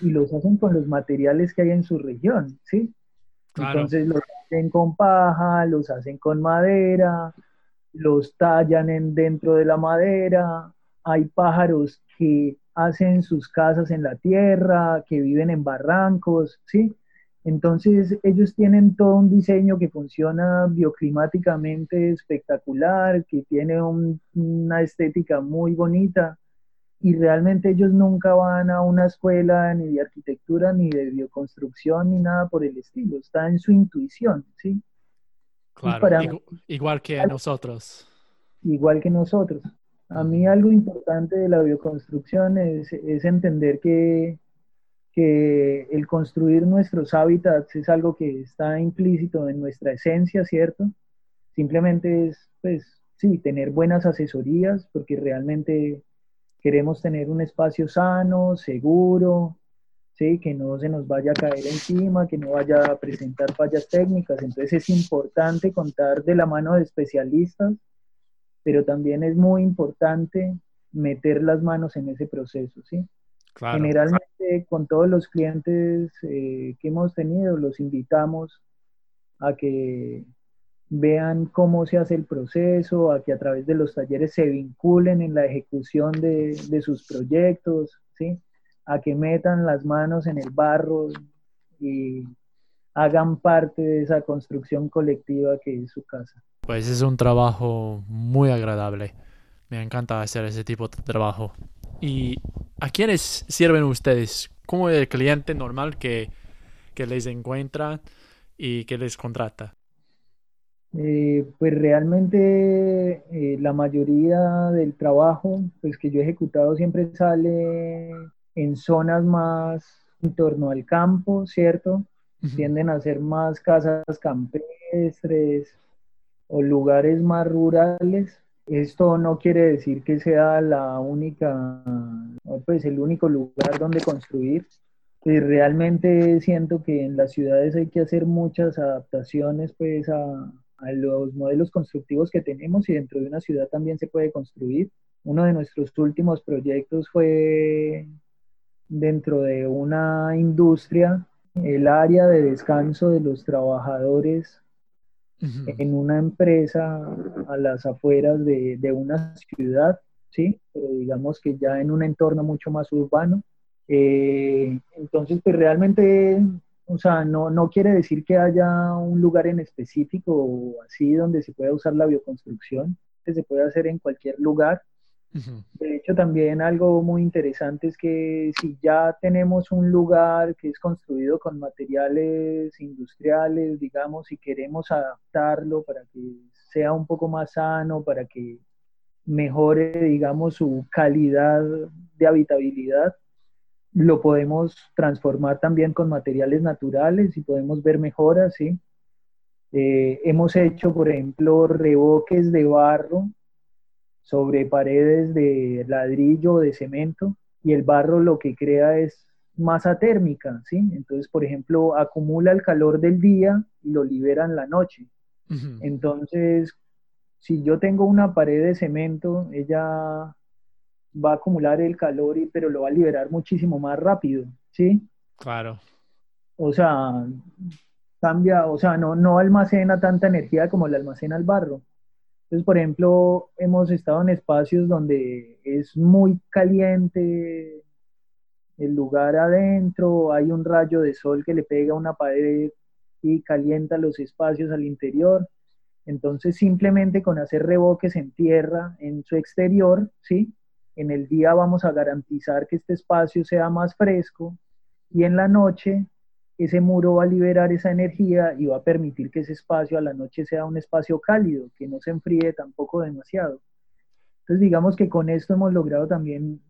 y los hacen con los materiales que hay en su región, ¿sí? Entonces los hacen con paja, los hacen con madera, los tallan en, dentro de la madera. Hay pájaros que hacen sus casas en la tierra, que viven en barrancos, ¿sí? Entonces ellos tienen todo un diseño que funciona bioclimáticamente espectacular, que tiene una estética muy bonita y realmente ellos nunca van a una escuela ni de arquitectura, ni de bioconstrucción, ni nada por el estilo. Está en su intuición, ¿sí? Claro, igual que nosotros. Igual que nosotros. A mí algo importante de la bioconstrucción es, es entender que que el construir nuestros hábitats es algo que está implícito en nuestra esencia, ¿cierto? Simplemente es, pues, sí, tener buenas asesorías, porque realmente queremos tener un espacio sano, seguro, ¿sí? que no se nos vaya a caer encima, que no vaya a presentar fallas técnicas. Entonces es importante contar de la mano de especialistas, pero también es muy importante meter las manos en ese proceso, ¿sí? Generalmente con todos los clientes eh, que hemos tenido los invitamos a que vean cómo se hace el proceso, a que a través de los talleres se vinculen en la ejecución de, sus proyectos, ¿sí? a que metan las manos en el barro y hagan parte de esa construcción colectiva que es su casa. Pues es un trabajo muy agradable. Me encanta hacer ese tipo de trabajo. ¿Y a quiénes sirven ustedes? ¿Cómo es el cliente normal que, les encuentra y que les contrata? Eh, pues realmente eh, la mayoría del trabajo pues, que yo he ejecutado siempre sale en zonas más en torno al campo, ¿cierto? Tienden a ser más casas campestres o lugares más rurales Esto no quiere decir que sea la única, pues el único lugar donde construir. Pues realmente siento que en las ciudades hay que hacer muchas adaptaciones pues a, a los modelos constructivos que tenemos y dentro de una ciudad también se puede construir. Uno de nuestros últimos proyectos fue dentro de una industria, el área de descanso de los trabajadores en una empresa a las afueras de, de, una ciudad, ¿sí? Pero digamos que ya en un entorno mucho más urbano. Eh, entonces, pues realmente, o sea, no, no quiere decir que haya un lugar en específico o así donde se pueda usar la bioconstrucción, que se puede hacer en cualquier lugar. De hecho, también algo muy interesante es que si ya tenemos un lugar que es construido con materiales industriales, digamos, y queremos adaptarlo para que sea un poco más sano, para que mejore, digamos, su calidad de habitabilidad, lo podemos transformar también con materiales naturales y podemos ver mejoras, ¿sí? Eh, hemos hecho, por ejemplo, reboques de barro sobre paredes de ladrillo o de cemento y el barro lo que crea es masa térmica, ¿sí? Entonces, por ejemplo, acumula el calor del día y lo libera en la noche. Entonces, si yo tengo una pared de cemento, ella va a acumular el calor, y, pero lo va a liberar muchísimo más rápido, ¿sí? Claro. O sea, cambia, o sea, no, no almacena tanta energía como la almacena el barro. Entonces, por ejemplo, hemos estado en espacios donde es muy caliente el lugar adentro, hay un rayo de sol que le pega a una pared y calienta los espacios al interior. Entonces, simplemente con hacer revoques en tierra, en su exterior, ¿sí? En el día vamos a garantizar que este espacio sea más fresco y en la noche ese muro va a liberar esa energía y va a permitir que ese espacio a la noche sea un espacio cálido, que no se enfríe tampoco demasiado. Entonces digamos que con esto hemos logrado también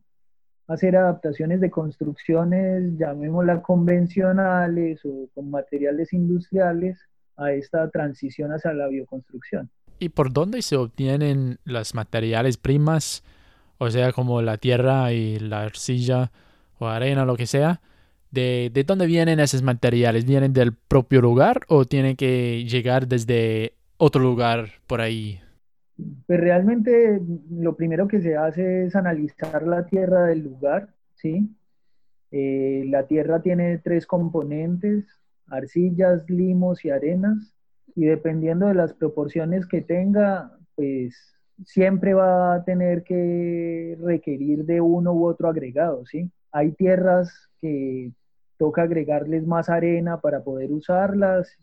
hacer adaptaciones de construcciones, llamémoslas convencionales o con materiales industriales, a esta transición hacia la bioconstrucción. ¿Y por dónde se obtienen las materiales primas? O sea, como la tierra y la arcilla o arena, lo que sea de, dónde vienen esos materiales. ¿Vienen del propio lugar o tienen que llegar desde otro lugar por ahí? Pues realmente lo primero que se hace es analizar la tierra del lugar, ¿sí? Eh, la tierra tiene tres componentes, arcillas, limos y arenas, y dependiendo de las proporciones que tenga, pues siempre va a tener que requerir de uno u otro agregado, ¿sí? Hay tierras que toca agregarles más arena para poder usarlas.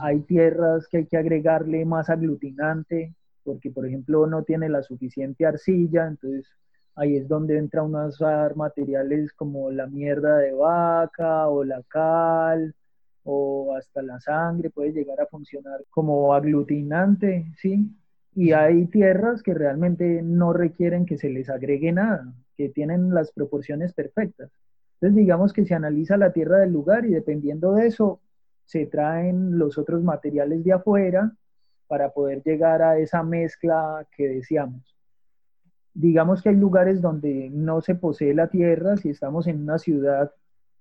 Hay tierras que hay que agregarle más aglutinante, porque por ejemplo no tiene la suficiente arcilla, entonces ahí es donde entra uno a usar materiales como la mierda de vaca o la cal o hasta la sangre puede llegar a funcionar como aglutinante, ¿sí? Y hay tierras que realmente no requieren que se les agregue nada, que tienen las proporciones perfectas. Entonces digamos que se analiza la tierra del lugar y dependiendo de eso se traen los otros materiales de afuera para poder llegar a esa mezcla que deseamos. Digamos que hay lugares donde no se posee la tierra, si estamos en una ciudad,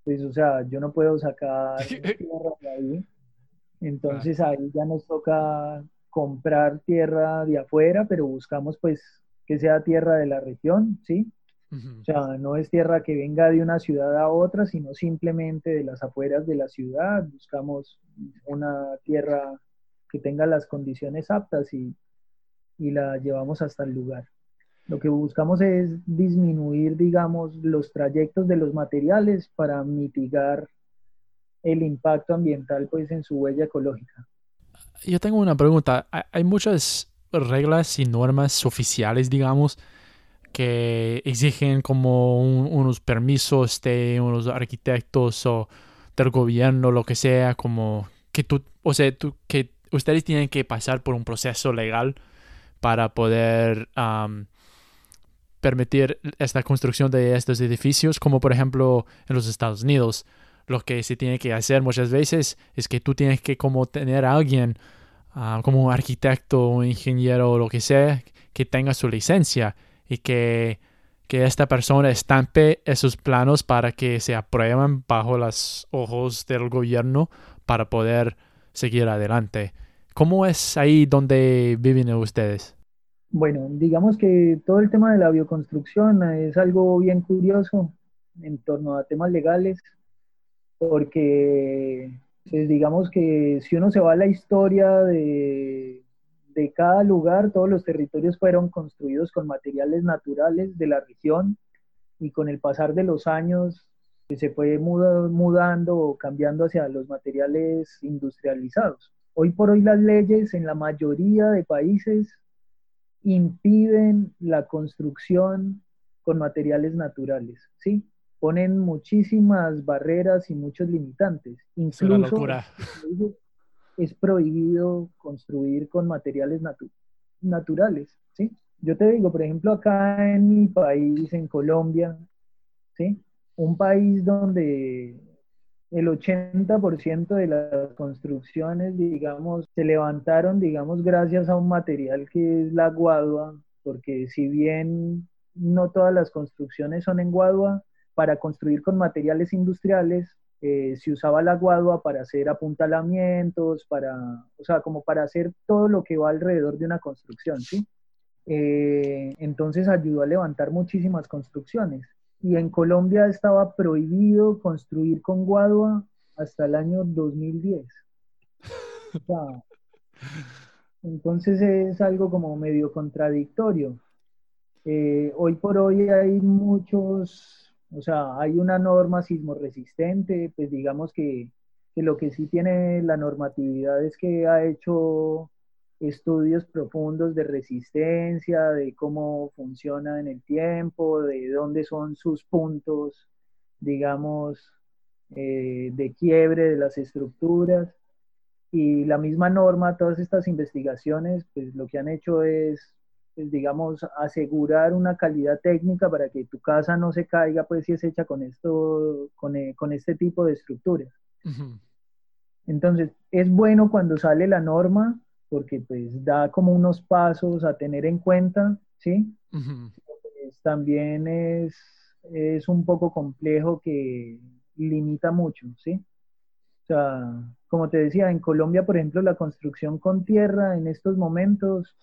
pues o sea, yo no puedo sacar tierra de ahí, entonces ahí ya nos toca comprar tierra de afuera, pero buscamos pues que sea tierra de la región, ¿sí? O sea, no es tierra que venga de una ciudad a otra, sino simplemente de las afueras de la ciudad. Buscamos una tierra que tenga las condiciones aptas y, y la llevamos hasta el lugar. Lo que buscamos es disminuir, digamos, los trayectos de los materiales para mitigar el impacto ambiental pues en su huella ecológica. Yo tengo una pregunta. Hay muchas reglas y normas oficiales, digamos, que exigen como unos permisos de unos arquitectos o del gobierno, lo que sea, como que tú, o sea, tú, que ustedes tienen que pasar por un proceso legal para poder permitir esta construcción de estos edificios, como por ejemplo en los Estados Unidos. Lo que se tiene que hacer muchas veces es que tú tienes que como tener a alguien, ah, como un arquitecto, un ingeniero o lo que sea, que tenga su licencia y que, que esta persona estampe esos planos para que se aprueben bajo los ojos del gobierno para poder seguir adelante. ¿Cómo es ahí donde viven ustedes? Bueno, digamos que todo el tema de la bioconstrucción es algo bien curioso en torno a temas legales, porque pues, digamos que si uno se va a la historia de, de cada lugar, todos los territorios fueron construidos con materiales naturales de la región y con el pasar de los años se fue mudando o cambiando hacia los materiales industrializados. Hoy por hoy las leyes en la mayoría de países impiden la construcción con materiales naturales, ¿sí? Ponen muchísimas barreras y muchos limitantes. Incluso, es prohibido construir con materiales naturales, ¿sí? Yo te digo, por ejemplo, acá en mi país, en Colombia, ¿sí? Un país donde el 80% de las construcciones, digamos, se levantaron, digamos, gracias a un material que es la guadua, porque si bien no todas las construcciones son en guadua, para construir con materiales industriales eh, se usaba la guadua para hacer apuntalamientos, para, o sea, como para hacer todo lo que va alrededor de una construcción, ¿sí? Eh, entonces ayudó a levantar muchísimas construcciones y en Colombia estaba prohibido construir con guadua hasta el año 2010. entonces es algo como medio contradictorio. Eh, hoy por hoy hay muchos, o sea, hay una norma sismo resistente, pues digamos que, que lo que sí tiene la normatividad es que ha hecho estudios profundos de resistencia, de cómo funciona en el tiempo, de dónde son sus puntos, digamos, eh, de quiebre de las estructuras. Y la misma norma, todas estas investigaciones, pues lo que han hecho es, digamos, asegurar una calidad técnica para que tu casa no se caiga, pues si es hecha con esto, con, eh, con este tipo de estructuras. Entonces, es bueno cuando sale la norma porque pues da como unos pasos a tener en cuenta, ¿sí? Pues, también es, es un poco complejo que limita mucho, ¿sí? O sea, como te decía, en Colombia, por ejemplo, la construcción con tierra en estos momentos,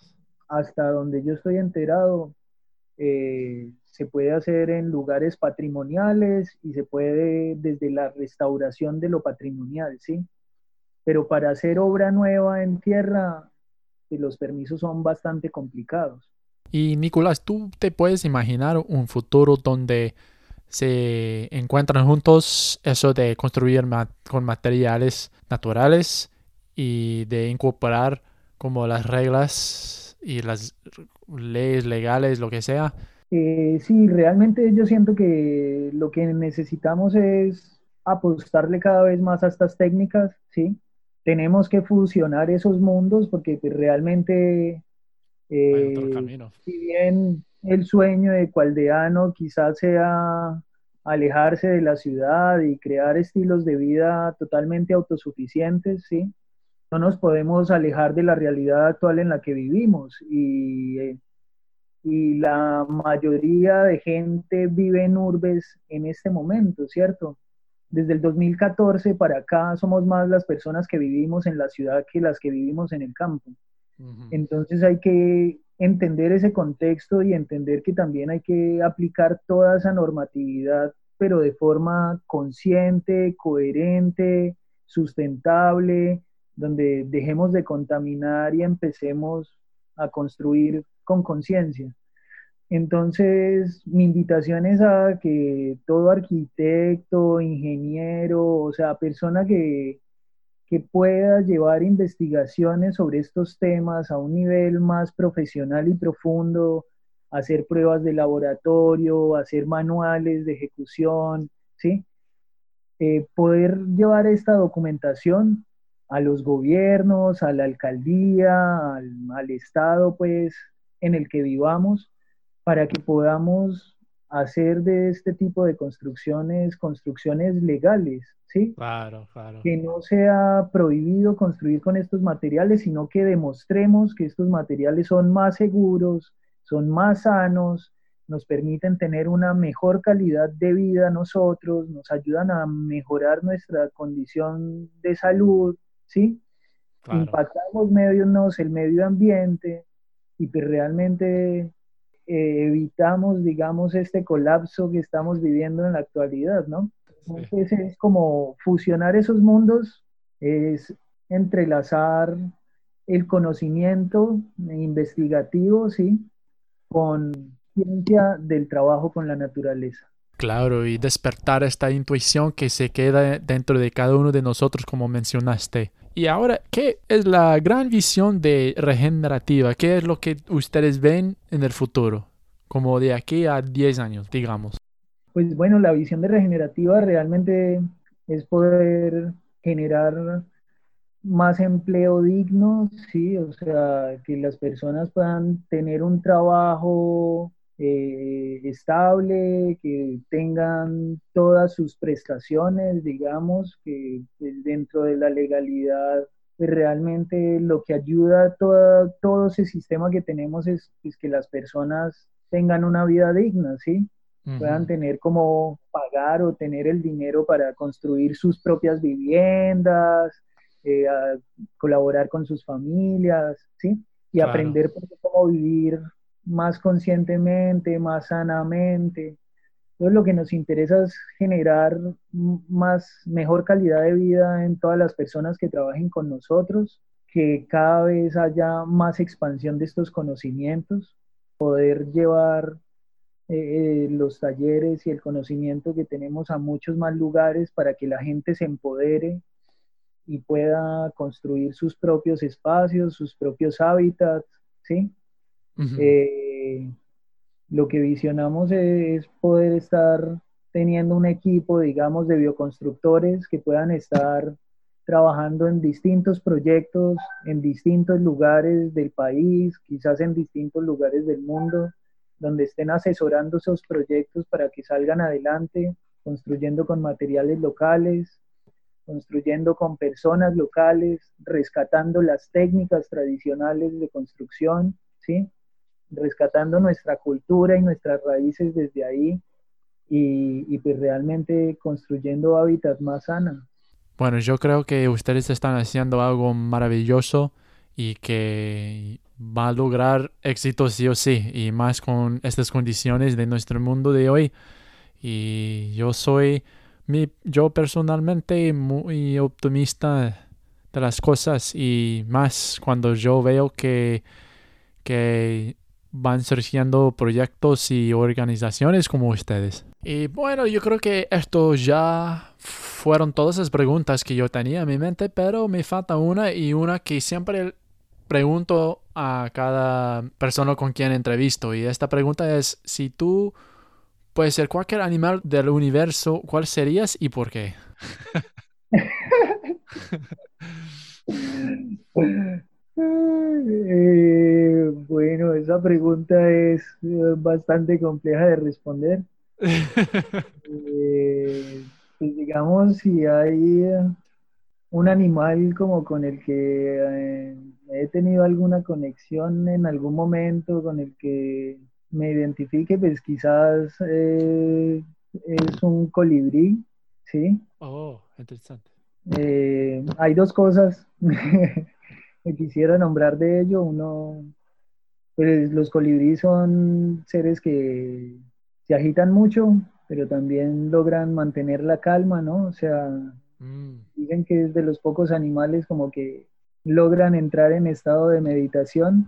hasta donde yo estoy enterado, eh, se puede hacer en lugares patrimoniales y se puede desde la restauración de lo patrimonial, ¿sí? pero para hacer obra nueva en tierra, pues, los permisos son bastante complicados. Y Nicolás, ¿tú te puedes imaginar un futuro donde se encuentran juntos eso de construir con materiales naturales y de incorporar como las reglas y las leyes legales, lo que sea? Eh, sí, realmente yo siento que lo que necesitamos es apostarle cada vez más a estas técnicas, ¿sí? tenemos que fusionar esos mundos porque pues, realmente, eh, si bien el sueño de Cualdeano quizás sea alejarse de la ciudad y crear estilos de vida totalmente autosuficientes, ¿sí? No nos podemos alejar de la realidad actual en la que vivimos y, eh, y la mayoría de gente vive en urbes en este momento, ¿cierto? desde el 2014 para acá somos más las personas que vivimos en la ciudad que las que vivimos en el campo. Entonces hay que entender ese contexto y entender que también hay que aplicar toda esa normatividad, pero de forma consciente, coherente, sustentable, donde dejemos de contaminar y empecemos a construir con conciencia. Entonces, mi invitación es a que todo arquitecto, ingeniero, o sea, persona que, que pueda llevar investigaciones sobre estos temas a un nivel más profesional y profundo, hacer pruebas de laboratorio, hacer manuales de ejecución, ¿sí? Eh, poder llevar esta documentación a los gobiernos, a la alcaldía, al, al Estado, pues, en el que vivamos, para que podamos hacer de este tipo de construcciones construcciones legales, ¿sí? Claro, claro. Que no sea prohibido construir con estos materiales, sino que demostremos que estos materiales son más seguros, son más sanos, nos permiten tener una mejor calidad de vida nosotros, nos ayudan a mejorar nuestra condición de salud, ¿sí? Impactamos medios, el medio ambiente y pues realmente eh, evitamos, digamos, este colapso que estamos viviendo en la actualidad, ¿no? Entonces es como fusionar esos mundos, es entrelazar el conocimiento investigativo, ¿sí? Con ciencia del trabajo con la naturaleza. Claro, y despertar esta intuición que se queda dentro de cada uno de nosotros, como mencionaste. Y ahora, ¿qué es la gran visión de regenerativa? ¿Qué es lo que ustedes ven en el futuro? Como de aquí a 10 años, digamos. Pues bueno, la visión de regenerativa realmente es poder generar más empleo digno, sí, o sea, que las personas puedan tener un trabajo eh, estable, que tengan todas sus prestaciones, digamos, que dentro de la legalidad pues, realmente lo que ayuda a todo ese sistema que tenemos es, que las personas tengan una vida digna, ¿sí? Puedan tener como pagar o tener el dinero para construir sus propias viviendas, eh, colaborar con sus familias, ¿sí? Y aprender cómo vivir más conscientemente, más sanamente. Entonces lo que nos interesa es generar más, mejor calidad de vida en todas las personas que trabajen con nosotros, que cada vez haya más expansión de estos conocimientos, poder llevar eh, eh, los talleres y el conocimiento que tenemos a muchos más lugares para que la gente se empodere y pueda construir sus propios espacios, sus propios hábitats, ¿sí? Eh, lo que visionamos es poder estar teniendo un equipo, digamos, de bioconstructores que puedan estar trabajando en distintos proyectos, en distintos lugares del país, quizás en distintos lugares del mundo, donde estén asesorando esos proyectos para que salgan adelante, construyendo con materiales locales, construyendo con personas locales, rescatando las técnicas tradicionales de construcción, ¿sí? Rescatando nuestra cultura y nuestras raíces desde ahí y, pues realmente construyendo hábitats más sanos. Bueno, yo creo que ustedes están haciendo algo maravilloso y que va a lograr éxito sí o sí, y más con estas condiciones de nuestro mundo de hoy. Y yo soy, yo personalmente muy optimista de las cosas y más cuando yo veo que, que van surgiendo proyectos y organizaciones como ustedes. Y bueno, yo creo que esto ya fueron todas las preguntas que yo tenía en mi mente, pero me falta una y una que siempre pregunto a cada persona con quien entrevisto. Y esta pregunta es, si tú puedes ser cualquier animal del universo, ¿cuál serías y por qué? Eh, bueno, esa pregunta es eh, bastante compleja de responder. Eh, pues digamos, si hay un animal como con el que he tenido alguna conexión en algún momento, con el que me identifique, pues quizás es un colibrí, ¿sí? Oh, interesante. hay dos cosas quisiera nombrar de ello, uno, pues los colibríes son seres que se agitan mucho, pero también logran mantener la calma, ¿no? O sea, mm. dicen que es de los pocos animales como que logran entrar en estado de meditación,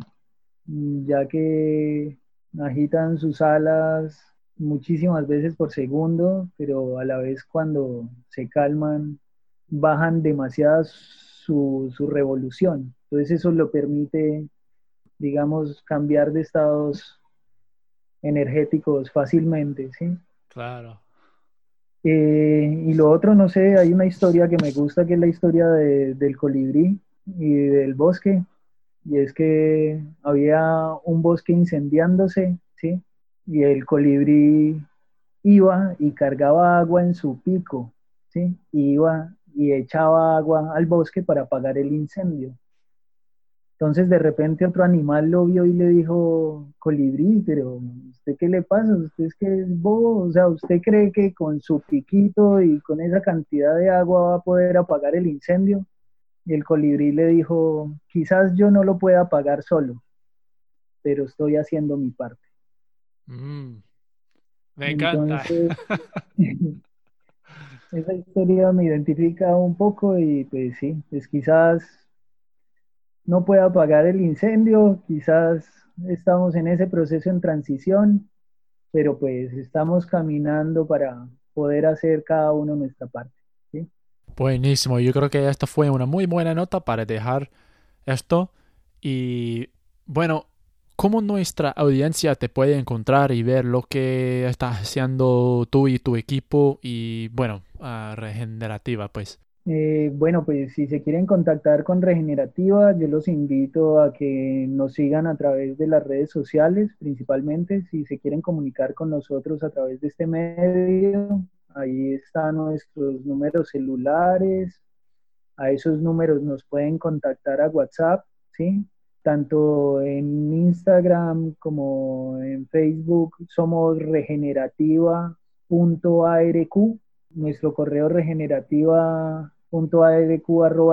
ya que agitan sus alas muchísimas veces por segundo, pero a la vez cuando se calman bajan demasiadas su, su revolución. Entonces eso lo permite, digamos, cambiar de estados energéticos fácilmente, ¿sí? Claro. Eh, y lo otro, no sé, hay una historia que me gusta, que es la historia del colibrí y del bosque, y es que había un bosque incendiándose, ¿sí? Y el colibrí iba y cargaba agua en su pico, ¿sí? Y iba y echaba agua al bosque para apagar el incendio. Entonces de repente otro animal lo vio y le dijo, colibrí, pero ¿usted qué le pasa? ¿Usted es que es bobo? O sea, ¿usted cree que con su piquito y con esa cantidad de agua va a poder apagar el incendio? Y el colibrí le dijo, quizás yo no lo pueda apagar solo, pero estoy haciendo mi parte. Mm, me encanta. esa historia me identifica un poco y pues sí, pues quizás no pueda apagar el incendio, quizás estamos en ese proceso en transición, pero pues estamos caminando para poder hacer cada uno nuestra parte. Buenísimo, yo creo que esta fue una muy buena nota para dejar esto y bueno, ¿cómo nuestra audiencia te puede encontrar y ver lo que estás haciendo tú y tu equipo y bueno, regenerativa pues? Eh, bueno, pues si se quieren contactar con Regenerativa, yo los invito a que nos sigan a través de las redes sociales, principalmente si se quieren comunicar con nosotros a través de este medio. Ahí están nuestros números celulares. A esos números nos pueden contactar a WhatsApp, ¿sí? Tanto en Instagram como en Facebook somos regenerativa.arq. Nuestro correo regenerativa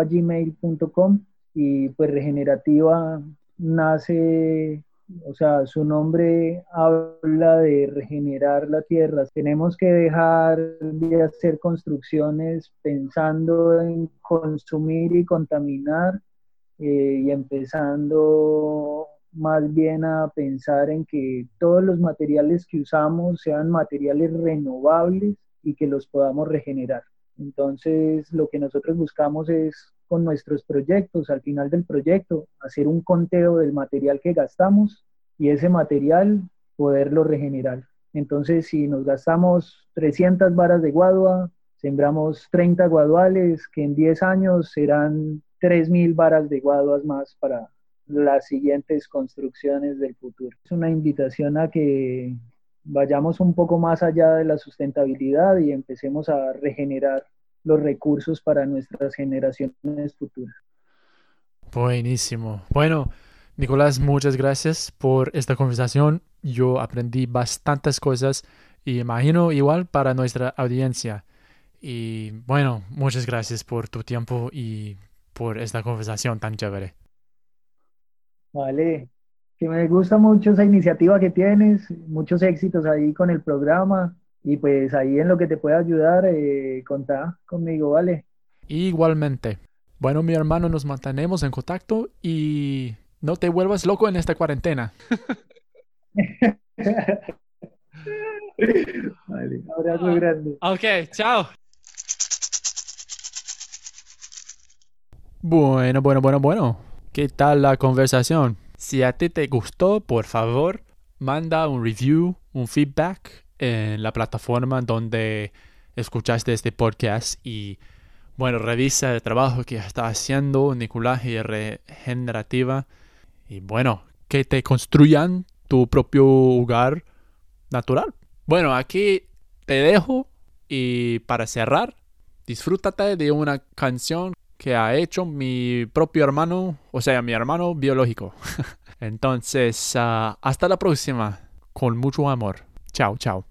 gmail.com y pues regenerativa nace, o sea, su nombre habla de regenerar la tierra. Tenemos que dejar de hacer construcciones pensando en consumir y contaminar eh, y empezando más bien a pensar en que todos los materiales que usamos sean materiales renovables y que los podamos regenerar. Entonces, lo que nosotros buscamos es con nuestros proyectos, al final del proyecto, hacer un conteo del material que gastamos y ese material poderlo regenerar. Entonces, si nos gastamos 300 varas de guadua, sembramos 30 guaduales, que en 10 años serán 3.000 varas de guaduas más para las siguientes construcciones del futuro. Es una invitación a que vayamos un poco más allá de la sustentabilidad y empecemos a regenerar los recursos para nuestras generaciones futuras. Buenísimo. Bueno, Nicolás, muchas gracias por esta conversación. Yo aprendí bastantes cosas y imagino igual para nuestra audiencia. Y bueno, muchas gracias por tu tiempo y por esta conversación tan chévere. Vale, me gusta mucho esa iniciativa que tienes, muchos éxitos ahí con el programa y pues ahí en lo que te pueda ayudar, eh, contá conmigo, ¿vale? Igualmente. Bueno, mi hermano, nos mantenemos en contacto y no te vuelvas loco en esta cuarentena. vale, abrazo grande. Ok, chao. Bueno, bueno, bueno, bueno. ¿Qué tal la conversación? Si a ti te gustó, por favor, manda un review, un feedback en la plataforma donde escuchaste este podcast y bueno, revisa el trabajo que está haciendo Nicolás y Regenerativa y bueno, que te construyan tu propio hogar natural. Bueno, aquí te dejo y para cerrar, disfrútate de una canción que ha hecho mi propio hermano, o sea, mi hermano biológico. Entonces, ah, hasta la próxima, con mucho amor. Chao, chao.